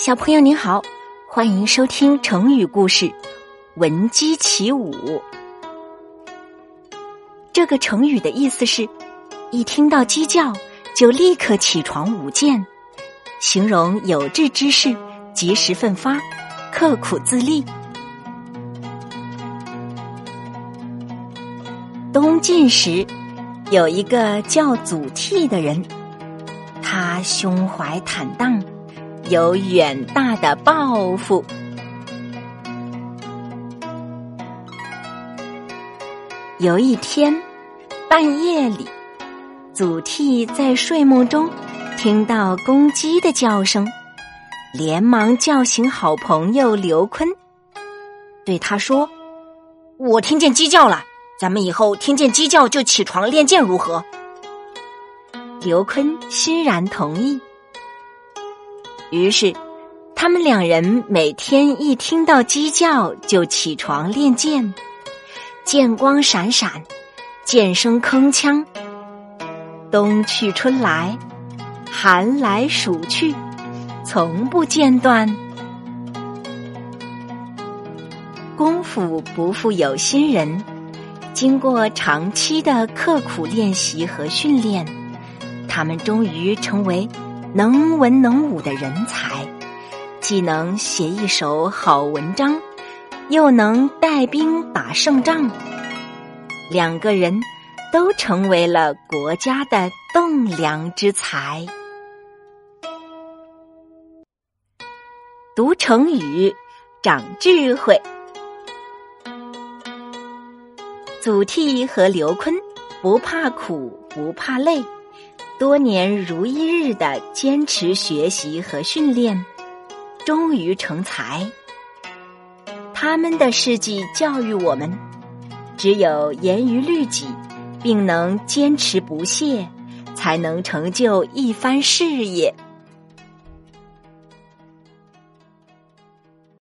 小朋友您好，欢迎收听成语故事《闻鸡起舞》。这个成语的意思是，一听到鸡叫就立刻起床舞剑，形容有志之士及时奋发、刻苦自立。东晋时，有一个叫祖逖的人，他胸怀坦荡。有远大的抱负。有一天半夜里，祖逖在睡梦中听到公鸡的叫声，连忙叫醒好朋友刘坤，对他说：“我听见鸡叫了，咱们以后听见鸡叫就起床练剑，如何？”刘坤欣然同意。于是，他们两人每天一听到鸡叫就起床练剑，剑光闪闪，剑声铿锵。冬去春来，寒来暑去，从不间断。功夫不负有心人，经过长期的刻苦练习和训练，他们终于成为。能文能武的人才，既能写一手好文章，又能带兵打胜仗。两个人都成为了国家的栋梁之才。读成语，长智慧。祖逖和刘琨不怕苦，不怕累。多年如一日的坚持学习和训练，终于成才。他们的事迹教育我们：只有严于律己，并能坚持不懈，才能成就一番事业。